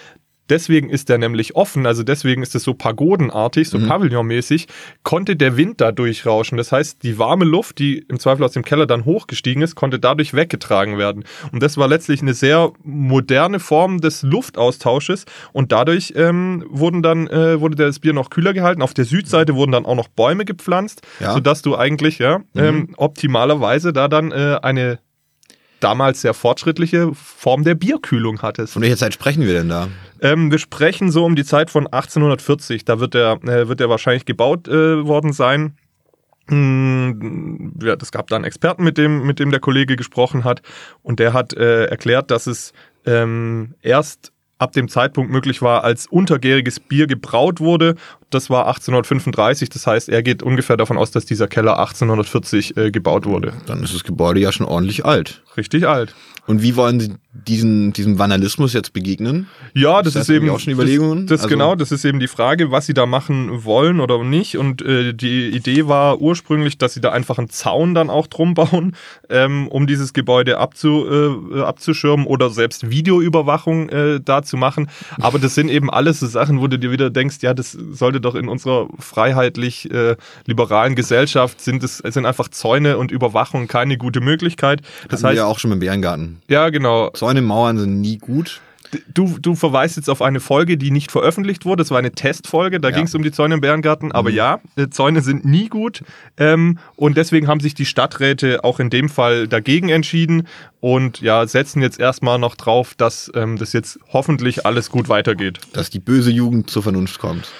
Speaker 1: Deswegen ist der nämlich offen, also deswegen ist es so pagodenartig, so pavillonmäßig, konnte der Wind da durchrauschen. Das heißt, die warme Luft, die im Zweifel aus dem Keller dann hochgestiegen ist, konnte dadurch weggetragen werden. Und das war letztlich eine sehr moderne Form des Luftaustausches und dadurch ähm, wurden dann, äh, wurde das Bier noch kühler gehalten. Auf der Südseite wurden dann auch noch Bäume gepflanzt,
Speaker 2: Ja.
Speaker 1: sodass du eigentlich ja ähm, optimalerweise da dann äh, eine damals sehr fortschrittliche Form der Bierkühlung hattest.
Speaker 2: Von welcher Zeit sprechen wir denn da?
Speaker 1: Ähm, wir sprechen so um die Zeit von 1840. Da wird der, äh, wird der wahrscheinlich gebaut äh, worden sein. Hm, ja, es gab da einen Experten, mit dem, mit dem der Kollege gesprochen hat. Und der hat äh, erklärt, dass es ähm, erst ab dem Zeitpunkt möglich war, als untergäriges Bier gebraut wurde. Das war 1835. Das heißt, er geht ungefähr davon aus, dass dieser Keller 1840 äh, gebaut wurde.
Speaker 2: Dann ist das Gebäude ja schon ordentlich alt.
Speaker 1: Richtig alt.
Speaker 2: Und wie wollen Sie diesen, diesem Vandalismus jetzt begegnen?
Speaker 1: Ja, das
Speaker 2: Ist das
Speaker 1: ist eben
Speaker 2: auch schon Überlegungen?
Speaker 1: Das, das
Speaker 2: Also-
Speaker 1: genau, das ist eben die Frage, was sie da machen wollen oder nicht. Und äh, die Idee war ursprünglich, dass sie da einfach einen Zaun dann auch drum bauen, [laughs] ähm, um dieses Gebäude abzu, äh, abzuschirmen oder selbst Videoüberwachung äh, da zu machen. Aber das sind eben alles so Sachen, wo du dir wieder denkst, ja, das sollte doch in unserer freiheitlich äh, liberalen Gesellschaft sind es sind einfach Zäune und Überwachung keine gute Möglichkeit. Das
Speaker 2: heißt
Speaker 1: heißt,
Speaker 2: ja auch schon im Bärengarten.
Speaker 1: Ja genau.
Speaker 2: Zäune, Mauern sind nie gut.
Speaker 1: Du, du verweist jetzt auf eine Folge, die nicht veröffentlicht wurde. Das war eine Testfolge, da
Speaker 2: Ja. Mhm.
Speaker 1: ging es um die Zäune im Bärengarten. Aber ja, äh, Zäune sind nie gut. Ähm, und deswegen haben sich die Stadträte auch in dem Fall dagegen entschieden und ja, setzen jetzt erstmal noch drauf, dass ähm, das jetzt hoffentlich alles gut weitergeht.
Speaker 2: Dass die böse Jugend zur Vernunft kommt.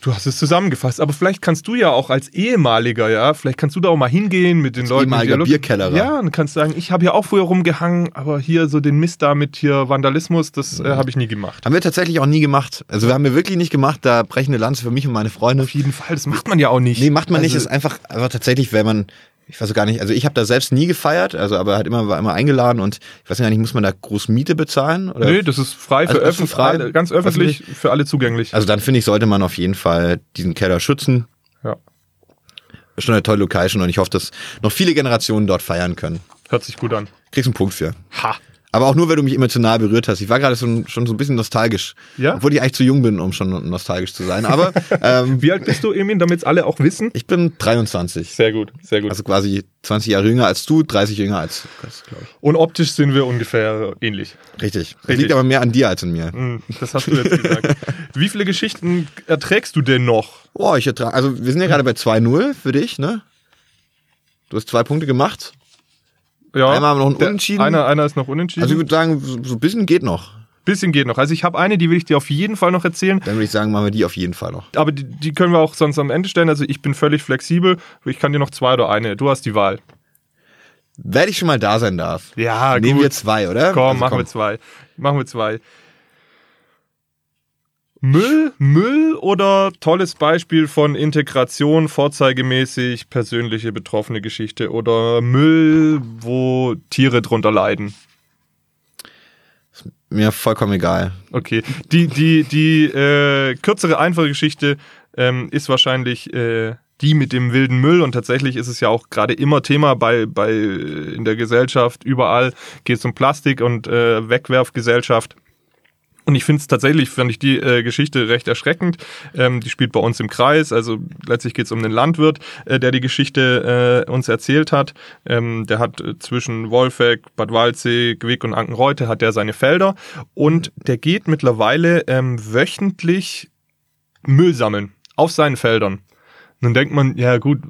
Speaker 1: Du hast es zusammengefasst, aber vielleicht kannst du ja auch als ehemaliger, ja, vielleicht kannst du da auch mal hingehen mit den Leuten. in
Speaker 2: ehemaliger Bierkellerer.
Speaker 1: Ja, und kannst sagen, ich habe ja auch früher rumgehangen, aber hier so den Mist da mit hier Vandalismus, das
Speaker 2: Mhm.
Speaker 1: äh, habe ich nie gemacht.
Speaker 2: Haben wir tatsächlich auch nie gemacht. Also wir haben wir wirklich nicht gemacht. Da brechen eine Lanze für mich und meine Freunde.
Speaker 1: Auf jeden Fall, das macht man ja auch nicht.
Speaker 2: Nee, macht man nicht.
Speaker 1: Also,
Speaker 2: Ist einfach, einfach tatsächlich, wenn man ich weiß gar nicht, also ich habe da selbst nie gefeiert, also aber halt immer war immer eingeladen und ich weiß gar nicht, muss man da groß Miete bezahlen? Oder?
Speaker 1: Nee, das ist frei für
Speaker 2: Also, ist
Speaker 1: öffentlich,
Speaker 2: frei,
Speaker 1: alle- ganz öffentlich, für alle zugänglich.
Speaker 2: Also dann finde ich, sollte man auf jeden Fall diesen Keller schützen.
Speaker 1: ja,
Speaker 2: Schon eine tolle Location und ich hoffe, dass noch viele Generationen dort feiern können.
Speaker 1: hört sich gut an.
Speaker 2: Kriegst einen Punkt für.
Speaker 1: Ha.
Speaker 2: Aber auch nur, weil du mich emotional berührt hast. Ich war gerade so, schon so ein bisschen nostalgisch.
Speaker 1: Ja?
Speaker 2: Obwohl ich eigentlich zu jung bin, um schon nostalgisch zu sein. Aber [laughs] ähm,
Speaker 1: Wie alt bist du, Emin, damit es alle auch wissen?
Speaker 2: ich bin 23.
Speaker 1: Sehr gut, sehr gut.
Speaker 2: Also quasi 20 Jahre jünger als du, 30 jünger als Lukas, glaube ich.
Speaker 1: Und optisch sind wir ungefähr ähnlich.
Speaker 2: Richtig. Das
Speaker 1: Richtig.
Speaker 2: liegt aber mehr an dir als an mir.
Speaker 1: Hm, Das hast du jetzt gesagt. [laughs] Wie viele Geschichten erträgst du denn noch?
Speaker 2: Boah, ich ertrage, also wir sind ja gerade bei 2-0 für dich, ne? Du hast zwei Punkte gemacht.
Speaker 1: Ja,
Speaker 2: Einmal haben wir noch einen
Speaker 1: der-
Speaker 2: Unentschieden.
Speaker 1: Einer, einer ist noch unentschieden.
Speaker 2: Also ich würde sagen, so, ein bisschen geht noch.
Speaker 1: bisschen geht noch. Also ich habe eine, die will ich dir auf jeden Fall noch erzählen.
Speaker 2: Dann würde ich sagen, machen wir die auf jeden Fall noch.
Speaker 1: Aber die, die können wir auch sonst am Ende stellen. Also ich bin völlig flexibel. Ich kann dir noch zwei oder eine. Du hast die Wahl.
Speaker 2: Wenn ich schon mal da sein darf.
Speaker 1: Ja,
Speaker 2: Nehmen
Speaker 1: gut.
Speaker 2: wir zwei, oder?
Speaker 1: Komm,
Speaker 2: Also
Speaker 1: machen wir zwei. Machen wir zwei. Müll, Müll oder tolles Beispiel von Integration, vorzeigemäßig, persönliche betroffene Geschichte oder Müll, wo Tiere drunter leiden.
Speaker 2: Mir vollkommen egal.
Speaker 1: Okay. Die, die, die äh, kürzere, einfache Geschichte ähm, ist wahrscheinlich äh, die mit dem wilden Müll und tatsächlich ist es ja auch gerade immer Thema bei, bei äh, in der Gesellschaft, überall geht es um Plastik und äh, Wegwerfgesellschaft. Und ich finde es tatsächlich, fand ich die äh, Geschichte recht erschreckend. Ähm, die spielt bei uns im Kreis. Also letztlich geht es um einen Landwirt, äh, der die Geschichte äh, uns erzählt hat. Ähm, der hat äh, zwischen Wolfegg, Bad Waldsee, Gwig und Ankenreute hat der seine Felder. Und der geht mittlerweile ähm, wöchentlich Müll sammeln auf seinen Feldern. Und dann denkt man, ja gut,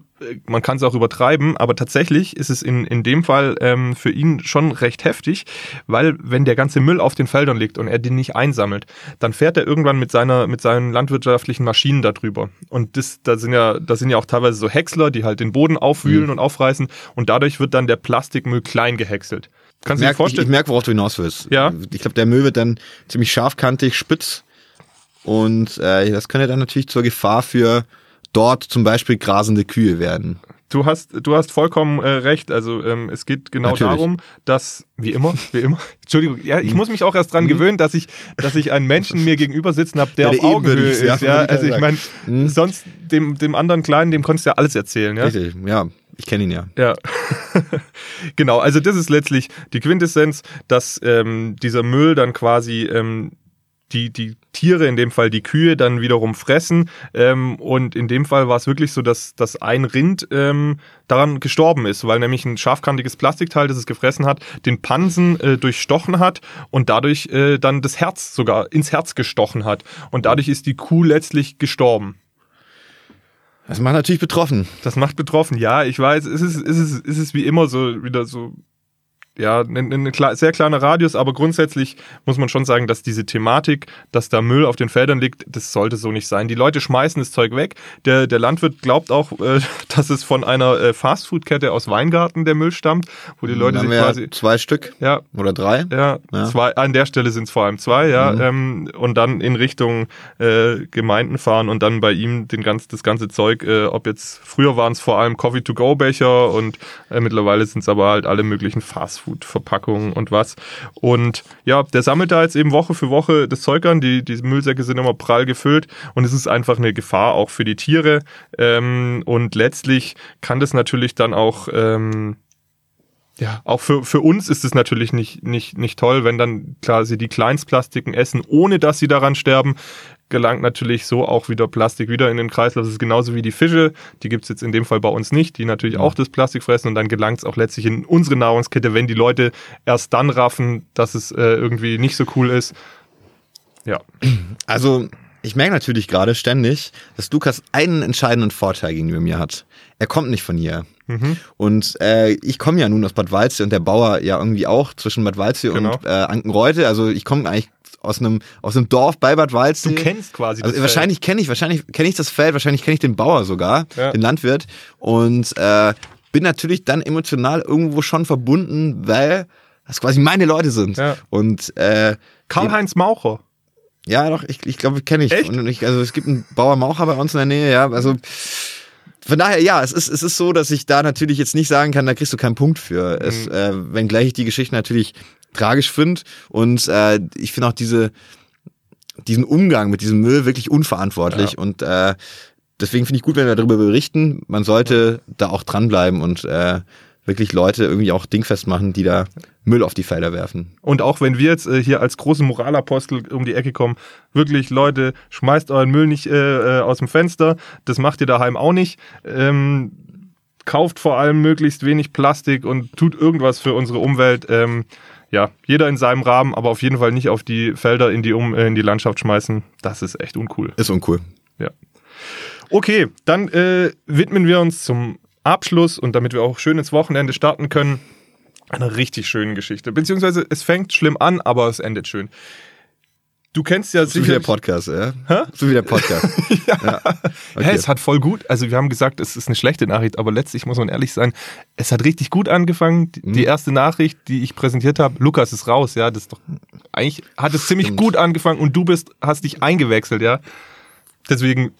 Speaker 1: man kann es auch übertreiben, aber tatsächlich ist es in, in dem Fall ähm, für ihn schon recht heftig, weil wenn der ganze Müll auf den Feldern liegt und er den nicht einsammelt, dann fährt er irgendwann mit seiner mit seinen landwirtschaftlichen Maschinen darüber. Und das, da sind ja, da sind ja auch teilweise so Häcksler, die halt den Boden aufwühlen und aufreißen und dadurch wird dann der Plastikmüll klein gehäckselt. Kannst du dir
Speaker 2: Merk, ich, ich
Speaker 1: vorstellen?
Speaker 2: merke, worauf du hinaus willst.
Speaker 1: Ja.
Speaker 2: Ich glaube, der Müll wird dann ziemlich scharfkantig, spitz. Und äh, das könnte dann natürlich zur Gefahr für dort zum Beispiel grasende Kühe werden.
Speaker 1: Du hast, du hast vollkommen äh, recht. Also ähm, es geht genau
Speaker 2: Natürlich.
Speaker 1: darum, dass wie immer, [laughs] wie immer. Entschuldigung, ja, ich muss mich auch erst dran gewöhnen, dass ich, dass ich einen Menschen mir gegenüber sitzen habe, der
Speaker 2: Ja,
Speaker 1: auf
Speaker 2: der
Speaker 1: Augenhöhe ist.
Speaker 2: ja,
Speaker 1: Ja, also ich meine,
Speaker 2: Mhm.
Speaker 1: sonst dem, dem anderen Kleinen, dem konntest du ja alles erzählen. Ja,
Speaker 2: Richtig, ja. Ich kenne ihn ja.
Speaker 1: ja. [laughs] genau. Also das ist letztlich die Quintessenz, dass ähm, dieser Müll dann quasi ähm, die, die Tiere, in dem Fall die Kühe, dann wiederum fressen. Ähm, und in dem Fall war es wirklich so, dass, dass ein Rind ähm, daran gestorben ist, weil nämlich ein scharfkantiges Plastikteil, das es gefressen hat, den Pansen äh, durchstochen hat und dadurch äh, dann das Herz sogar ins Herz gestochen hat. Und dadurch ist die Kuh letztlich gestorben.
Speaker 2: Das macht natürlich betroffen.
Speaker 1: Das macht betroffen, ja, ich weiß, es ist, es ist, es ist wie immer so wieder so, ja, ein, ein kle- sehr kleiner Radius, aber grundsätzlich muss man schon sagen, dass diese Thematik, dass da Müll auf den Feldern liegt, das sollte so nicht sein. Die Leute schmeißen das Zeug weg. Der, der Landwirt glaubt auch, äh, [laughs] dass es von einer äh, Fastfood-Kette aus Weingarten der Müll stammt, wo die Leute sich quasi.
Speaker 2: zwei Stück
Speaker 1: Ja,
Speaker 2: oder drei.
Speaker 1: ja,
Speaker 2: Ja.
Speaker 1: zwei, an der Stelle sind es vor allem zwei, ja, ähm, und dann in Richtung äh, Gemeinden fahren und dann bei ihm den ganz, das ganze Zeug, äh, ob jetzt, früher waren es vor allem Coffee-to-go-Becher und äh, mittlerweile sind es aber halt alle möglichen Fastfood-Verpackungen und was. Und ja, der sammelt da jetzt eben Woche für Woche das Zeug an, die, die Müllsäcke sind immer prall gefüllt. Und es ist einfach eine Gefahr auch für die Tiere. Ähm, und letztlich kann das natürlich dann auch ähm, ja, auch für, für uns ist es natürlich nicht, nicht, nicht toll, wenn dann klar sie die Kleinstplastiken essen, ohne dass sie daran sterben, gelangt natürlich so auch wieder Plastik wieder in den Kreislauf. Das ist genauso wie die Fische, die gibt's jetzt in dem Fall bei uns nicht, die natürlich auch das Plastik fressen und dann gelangt es auch letztlich in unsere Nahrungskette, wenn die Leute erst dann raffen, dass es äh, irgendwie nicht so cool ist. Ja.
Speaker 2: Also, ich merke natürlich gerade ständig, dass Lukas einen entscheidenden Vorteil gegenüber mir hat. Er kommt nicht von hier.
Speaker 1: Mhm.
Speaker 2: Und äh, ich komme ja nun aus Bad Waldsee und der Bauer ja irgendwie auch zwischen Bad Waldsee
Speaker 1: Genau.
Speaker 2: und äh, Ankenreute. Also ich komme eigentlich aus einem aus einem Dorf bei Bad Waldsee.
Speaker 1: Du kennst quasi
Speaker 2: also
Speaker 1: das
Speaker 2: wahrscheinlich kenne ich, wahrscheinlich kenne ich das Feld, wahrscheinlich kenne ich den Bauer sogar,
Speaker 1: Ja.
Speaker 2: den Landwirt und äh, bin natürlich dann emotional irgendwo schon verbunden, weil das quasi meine Leute sind.
Speaker 1: Ja.
Speaker 2: Und äh,
Speaker 1: Karl-Heinz Maucher.
Speaker 2: ja, doch, ich, ich glaube, kenne ich.
Speaker 1: Echt?
Speaker 2: Und ich. Also es gibt einen Bauer Maucher bei uns in der Nähe, ja. Also von daher, ja, es ist, es ist so, dass ich da natürlich jetzt nicht sagen kann, da kriegst du keinen Punkt für. Es,
Speaker 1: Mhm.
Speaker 2: äh, wenngleich ich die Geschichte natürlich tragisch finde. Und äh, ich finde auch diese, diesen Umgang mit diesem Müll wirklich unverantwortlich.
Speaker 1: Ja.
Speaker 2: Und äh, deswegen finde ich gut, wenn wir darüber berichten. Man sollte da auch dranbleiben und äh, wirklich Leute irgendwie auch dingfest machen, die da Müll auf die Felder werfen.
Speaker 1: Und auch wenn wir jetzt äh, hier als große Moralapostel um die Ecke kommen, wirklich, Leute, schmeißt euren Müll nicht äh, äh, aus dem Fenster. Das macht ihr daheim auch nicht. Ähm, kauft vor allem möglichst wenig Plastik und tut irgendwas für unsere Umwelt. Ähm, ja, jeder in seinem Rahmen, aber auf jeden Fall nicht auf die Felder in die, um, äh, in die Landschaft schmeißen. Das ist echt uncool.
Speaker 2: Ist uncool.
Speaker 1: Ja. Okay, dann äh, widmen wir uns zum Abschluss und damit wir auch schön ins Wochenende starten können, einer richtig schönen Geschichte. Beziehungsweise es fängt schlimm an, aber es endet schön. Du kennst ja
Speaker 2: So wie
Speaker 1: sicher.
Speaker 2: der Podcast, ja?
Speaker 1: Hä?
Speaker 2: So wie der Podcast. [laughs] ja. Okay.
Speaker 1: Hä, es hat voll gut, also wir haben gesagt, es ist eine schlechte Nachricht, aber letztlich muss man ehrlich sein, es hat richtig gut angefangen. Die,
Speaker 2: Mhm.
Speaker 1: die erste Nachricht, die ich präsentiert habe, Lukas ist raus, ja, das doch, eigentlich hat es ziemlich
Speaker 2: Stimmt.
Speaker 1: gut angefangen und du bist, hast dich eingewechselt, ja. Deswegen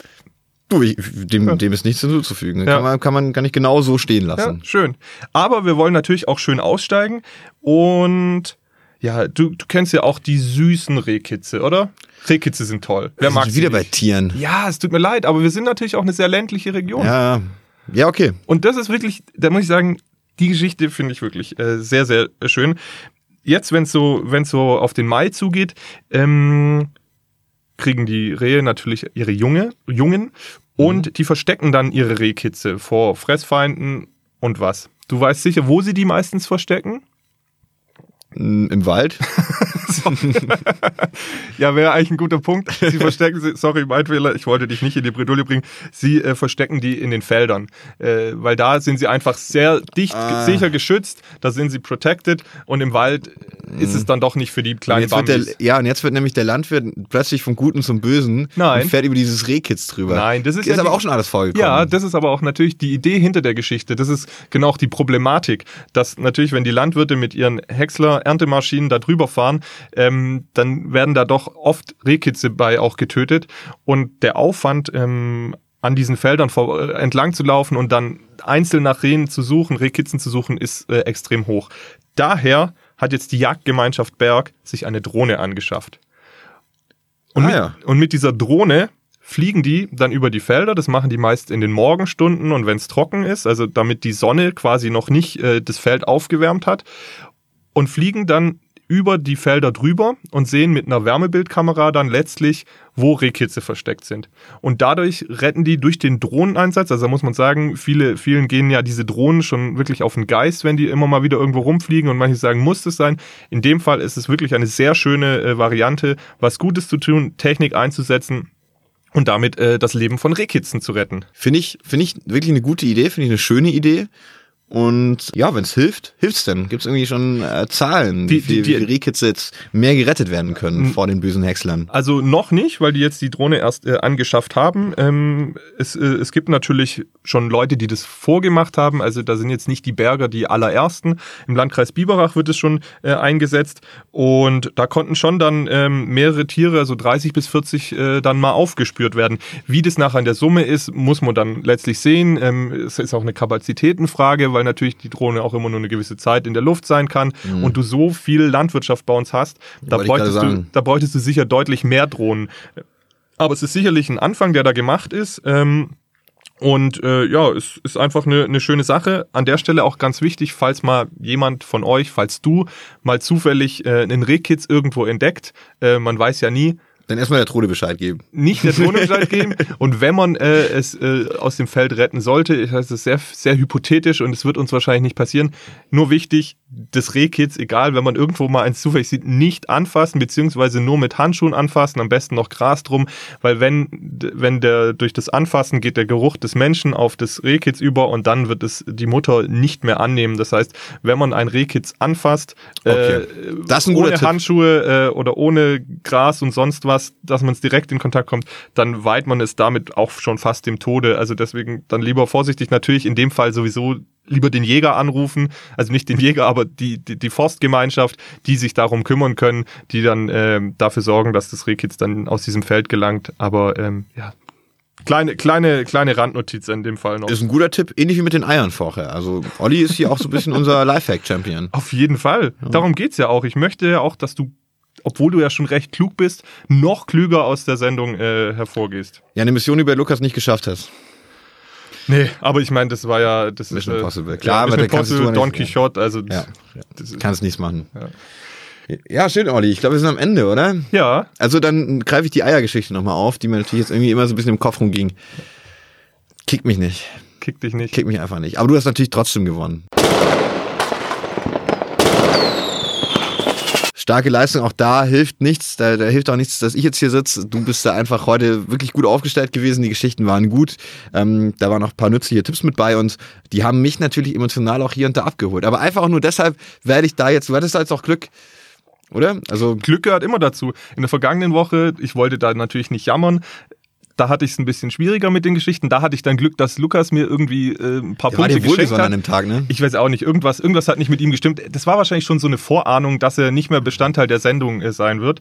Speaker 2: Du, ich, dem, dem ist nichts hinzuzufügen.
Speaker 1: Ja.
Speaker 2: Kann, man, kann man gar nicht genau so stehen
Speaker 1: Ja,
Speaker 2: lassen.
Speaker 1: schön. Aber wir wollen natürlich auch schön aussteigen und ja, du, du kennst ja auch die süßen Rehkitze, oder? Rehkitze sind toll. Wer mag sie
Speaker 2: wieder bei
Speaker 1: nicht?
Speaker 2: Tieren.
Speaker 1: Ja, es tut mir leid, aber wir sind natürlich auch eine sehr ländliche Region.
Speaker 2: Ja, ja, okay.
Speaker 1: Und das ist wirklich, da muss ich sagen, die Geschichte finde ich wirklich äh, sehr, sehr schön. Jetzt, wenn es so, wenn's so auf den Mai zugeht, ähm, kriegen die Rehe natürlich ihre Junge, Jungen und die verstecken dann ihre Rehkitze vor Fressfeinden und was. Du weißt sicher, wo sie die meistens verstecken?
Speaker 2: Im Wald. [laughs]
Speaker 1: Ja, wäre eigentlich ein guter Punkt. Sie [laughs] verstecken sie, sorry, mein Fehler, ich wollte dich nicht in die Bredouille bringen. Sie äh, verstecken die in den Feldern, äh, weil da sind sie einfach sehr dicht,
Speaker 2: Ah.
Speaker 1: sicher geschützt, da sind sie protected und im Wald ist es dann doch nicht für die kleinen Bambis.
Speaker 2: ja, und jetzt wird nämlich der Landwirt plötzlich vom Guten zum Bösen
Speaker 1: Nein.
Speaker 2: und fährt über dieses Rehkitz drüber.
Speaker 1: Nein, das ist
Speaker 2: ist
Speaker 1: ja
Speaker 2: aber
Speaker 1: die-
Speaker 2: auch schon alles vorgekommen.
Speaker 1: Ja, das ist aber auch natürlich die Idee hinter der Geschichte. Das ist genau auch die Problematik, dass natürlich, wenn die Landwirte mit ihren Häcksler-Erntemaschinen da drüber fahren, ähm, dann werden da doch oft Rehkitze bei auch getötet. Und der Aufwand, ähm, an diesen Feldern vor, äh, entlang zu laufen und dann einzeln nach Rehen zu suchen, Rehkitzen zu suchen, ist äh, extrem hoch. Daher hat jetzt die Jagdgemeinschaft Berg sich eine Drohne angeschafft. Und,
Speaker 2: Ah,
Speaker 1: mit,
Speaker 2: ja.
Speaker 1: und mit dieser Drohne fliegen die dann über die Felder. Das machen die meist in den Morgenstunden und wenn es trocken ist, also damit die Sonne quasi noch nicht äh, das Feld aufgewärmt hat. Und fliegen dann über die Felder drüber und sehen mit einer Wärmebildkamera dann letztlich, wo Rehkitze versteckt sind. Und dadurch retten die durch den Drohneneinsatz, also da muss man sagen, viele, vielen gehen ja diese Drohnen schon wirklich auf den Geist, wenn die immer mal wieder irgendwo rumfliegen und manche sagen, muss es sein. In dem Fall ist es wirklich eine sehr schöne äh, Variante, was Gutes zu tun, Technik einzusetzen und damit äh, das Leben von Rehkitzen zu retten.
Speaker 2: Finde ich, finde ich wirklich eine gute Idee, finde ich eine schöne Idee. Und ja, wenn es hilft, hilft's denn. Gibt es irgendwie schon äh, Zahlen,
Speaker 1: Die-
Speaker 2: wie
Speaker 1: die-
Speaker 2: wie viele Rehkitze jetzt mehr gerettet werden können vor den bösen Häckslern?
Speaker 1: Also noch nicht, weil die jetzt die Drohne erst äh, angeschafft haben. Ähm, es, äh, es gibt natürlich schon Leute, die das vorgemacht haben. Also da sind jetzt nicht die Berger die allerersten. Im Landkreis Biberach wird es schon äh, eingesetzt. Und da konnten schon dann ähm, mehrere Tiere, also 30 bis 40, äh, dann mal aufgespürt werden. Wie das nachher in der Summe ist, muss man dann letztlich sehen. Ähm, es ist auch eine Kapazitätenfrage, weil natürlich die Drohne auch immer nur eine gewisse Zeit in der Luft sein kann und du so viel Landwirtschaft bei uns hast, da
Speaker 2: Wollte
Speaker 1: bräuchtest, du, da bräuchtest du sicher deutlich mehr Drohnen. Aber es ist sicherlich ein Anfang, der da gemacht ist. Ähm, und äh, ja, es ist einfach eine, eine schöne Sache. An der Stelle auch ganz wichtig, falls mal jemand von euch, falls du mal zufällig äh, einen Rehkitz irgendwo entdeckt, äh, man weiß ja nie,
Speaker 2: Dann erstmal der Drohne Bescheid geben.
Speaker 1: nicht der Drohne Bescheid [laughs] geben. Und wenn man äh, es äh, aus dem Feld retten sollte, ich weiß, es ist sehr, sehr hypothetisch und es wird uns wahrscheinlich nicht passieren. Nur wichtig, das Rehkitz, egal, wenn man irgendwo mal eins zufällig sieht, nicht anfassen, beziehungsweise nur mit Handschuhen anfassen, am besten noch Gras drum, weil wenn, wenn der durch das Anfassen geht der Geruch des Menschen auf das Rehkitz über und dann wird es die Mutter nicht mehr annehmen. Das heißt, wenn man ein Rehkitz anfasst,
Speaker 2: Okay.
Speaker 1: äh,
Speaker 2: Das ein guter
Speaker 1: ohne
Speaker 2: Tipp.
Speaker 1: Handschuhe äh, oder ohne Gras und sonst was, dass man es direkt in Kontakt kommt, dann weiht man es damit auch schon fast dem Tode. Also deswegen dann lieber vorsichtig. Natürlich in dem Fall sowieso lieber den Jäger anrufen, also nicht den Jäger, aber die, die, die Forstgemeinschaft, die sich darum kümmern können, die dann ähm, dafür sorgen, dass das Rehkitz dann aus diesem Feld gelangt. Aber ähm, ja, Kleine, kleine, kleine Randnotiz in dem Fall noch.
Speaker 2: Ist ein guter Tipp, ähnlich wie mit den Eiern vorher. Also Olli ist hier auch so ein bisschen unser [laughs] Lifehack-Champion.
Speaker 1: Auf jeden Fall. Darum geht's ja auch. Ich möchte ja auch, dass du, obwohl du ja schon recht klug bist, noch klüger aus der Sendung äh, hervorgehst.
Speaker 2: Ja, eine Mission, die bei Lukas nicht geschafft hast.
Speaker 1: Nee, aber ich meine, das war ja das
Speaker 2: Mission
Speaker 1: äh,
Speaker 2: Impossible.
Speaker 1: Ja,
Speaker 2: Klar, aber
Speaker 1: Mission
Speaker 2: du
Speaker 1: Impossible,
Speaker 2: nicht-
Speaker 1: Don Quixote, also
Speaker 2: Ja,
Speaker 1: ist,
Speaker 2: kannst nichts machen. Ja. schön, Olli. Ich glaube, wir sind am Ende, oder?
Speaker 1: ja,
Speaker 2: Also dann greife ich die Eiergeschichte nochmal auf, die mir natürlich jetzt irgendwie immer so ein bisschen im Kopf rumging. Kick mich nicht.
Speaker 1: kick dich nicht.
Speaker 2: Kick mich einfach nicht. Aber du hast natürlich trotzdem gewonnen. Starke Leistung, auch da hilft nichts. Da, da hilft auch nichts, dass ich jetzt hier sitze. Du bist da einfach heute wirklich gut aufgestellt gewesen. Die Geschichten waren gut. Ähm, da waren noch ein paar nützliche Tipps mit bei und die haben mich natürlich emotional auch hier und da abgeholt. Aber einfach auch nur deshalb werde ich da jetzt, du hattest jetzt auch Glück, oder? Also
Speaker 1: Glück gehört immer dazu. In der vergangenen Woche, ich wollte da natürlich nicht jammern, da hatte ich es ein bisschen schwieriger mit den Geschichten. Da hatte ich dann Glück, dass Lukas mir irgendwie äh, ein paar
Speaker 2: der war
Speaker 1: Punkte
Speaker 2: dir
Speaker 1: geschenkt hat.
Speaker 2: an dem Tag, ne?
Speaker 1: Ich weiß auch nicht, irgendwas, irgendwas hat nicht mit ihm gestimmt. Das war wahrscheinlich schon so eine Vorahnung, dass er nicht mehr Bestandteil der Sendung äh, sein wird.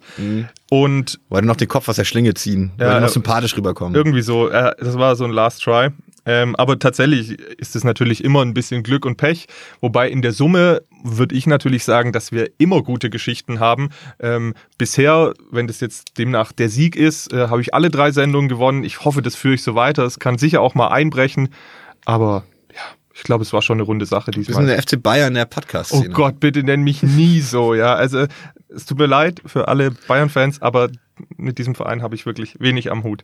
Speaker 1: Und
Speaker 2: Wollte noch den Kopf aus der Schlinge ziehen,
Speaker 1: Ja,
Speaker 2: wollte noch
Speaker 1: äh,
Speaker 2: sympathisch rüberkommen.
Speaker 1: irgendwie so, äh, das war so ein Last Try. Ähm, aber tatsächlich ist es natürlich immer ein bisschen Glück und Pech. Wobei in der Summe würde ich natürlich sagen, dass wir immer gute Geschichten haben. Ähm, bisher, wenn das jetzt demnach der Sieg ist, äh, habe ich alle drei Sendungen gewonnen. Ich hoffe, das führe ich so weiter. Es kann sicher auch mal einbrechen. Aber ja, ich glaube, es war schon eine runde Sache
Speaker 2: Wir sind
Speaker 1: diesmal.
Speaker 2: der FC Bayern der
Speaker 1: Oh
Speaker 2: Podcast-Szene.
Speaker 1: Gott, bitte nenn mich nie so, ja. Also es tut mir leid für alle Bayern-Fans, aber mit diesem Verein habe ich wirklich wenig am Hut.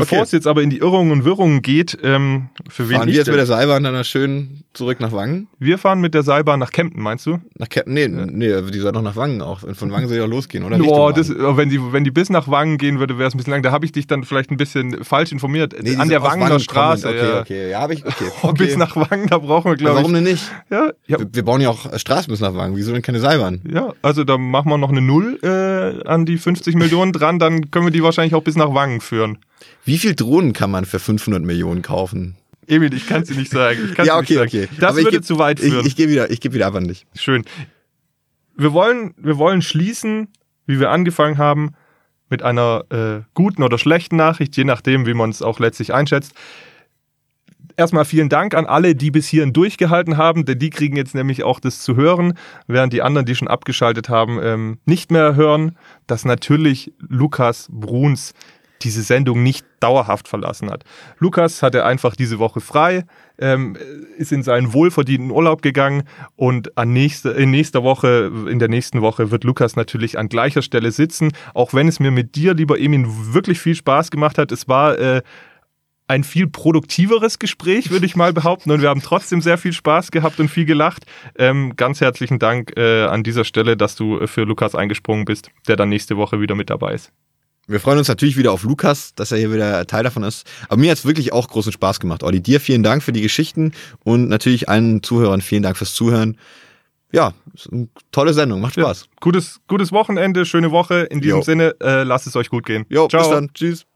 Speaker 1: Bevor
Speaker 2: Okay.
Speaker 1: es jetzt aber in die Irrungen und Wirrungen geht, ähm, für wen
Speaker 2: Fahren wir jetzt
Speaker 1: denn?
Speaker 2: mit der Seilbahn dann schön zurück nach Wangen?
Speaker 1: Wir fahren mit der Seilbahn nach Kempten, meinst du?
Speaker 2: Nach Ke nee, nee, die soll doch nach Wangen auch. Von Wangen soll ja losgehen, oder?
Speaker 1: Boah, das, wenn, die, wenn die bis nach Wangen gehen würde, wäre es ein bisschen lang. Da habe ich dich dann vielleicht ein bisschen falsch informiert.
Speaker 2: Nee,
Speaker 1: An der Wangener
Speaker 2: Wangen
Speaker 1: Straße.
Speaker 2: kommend. Okay,
Speaker 1: ja.
Speaker 2: okay. Ja, hab ich, okay. [laughs] Okay.
Speaker 1: Bis nach Wangen, da brauchen wir, glaube
Speaker 2: Warum
Speaker 1: ich.
Speaker 2: denn nicht?
Speaker 1: Ja, ja,
Speaker 2: Wir, wir bauen ja auch Straßen bis nach Wangen. Wieso denn keine Seilbahn?
Speaker 1: ja, also da machen wir noch eine Null äh, an die 50 Millionen dran, dann können wir die wahrscheinlich auch bis nach Wangen führen.
Speaker 2: Wie viel Drohnen kann man für 500 Millionen kaufen?
Speaker 1: Emil, ich kann es dir nicht sagen. Ich
Speaker 2: ja, okay,
Speaker 1: nicht sagen.
Speaker 2: okay.
Speaker 1: Das
Speaker 2: Aber
Speaker 1: würde
Speaker 2: geb-
Speaker 1: zu weit führen.
Speaker 2: Ich, ich gehe wieder, ich gebe wieder an dich.
Speaker 1: Schön. Wir wollen, wir wollen schließen, wie wir angefangen haben, mit einer äh, guten oder schlechten Nachricht, je nachdem, wie man es auch letztlich einschätzt. Erstmal vielen Dank an alle, die bis hierhin durchgehalten haben, denn die kriegen jetzt nämlich auch das zu hören, während die anderen, die schon abgeschaltet haben, ähm, nicht mehr hören, dass natürlich Lukas Bruns diese Sendung nicht dauerhaft verlassen hat. Lukas hatte einfach diese Woche frei, ähm, ist in seinen wohlverdienten Urlaub gegangen und an nächste, in nächster Woche, in der nächsten Woche wird Lukas natürlich an gleicher Stelle sitzen, auch wenn es mir mit dir, lieber Emin, wirklich viel Spaß gemacht hat. Es war äh, ein viel produktiveres Gespräch, würde ich mal behaupten. Und wir haben trotzdem sehr viel Spaß gehabt und viel gelacht. Ähm, ganz herzlichen Dank äh, an dieser Stelle, dass du äh, für Lukas eingesprungen bist, der dann nächste Woche wieder mit dabei ist.
Speaker 2: Wir freuen uns natürlich wieder auf Lukas, dass er hier wieder Teil davon ist. Aber mir hat's wirklich auch großen Spaß gemacht. Olli, dir vielen Dank für die Geschichten und natürlich allen Zuhörern vielen Dank fürs Zuhören. Ja, tolle Sendung, macht Spaß.
Speaker 1: Gutes, gutes Wochenende, schöne Woche. In diesem
Speaker 2: Jo.
Speaker 1: Sinne, äh, lasst es euch gut gehen.
Speaker 2: Jo,
Speaker 1: Ciao.
Speaker 2: bis dann. Tschüss.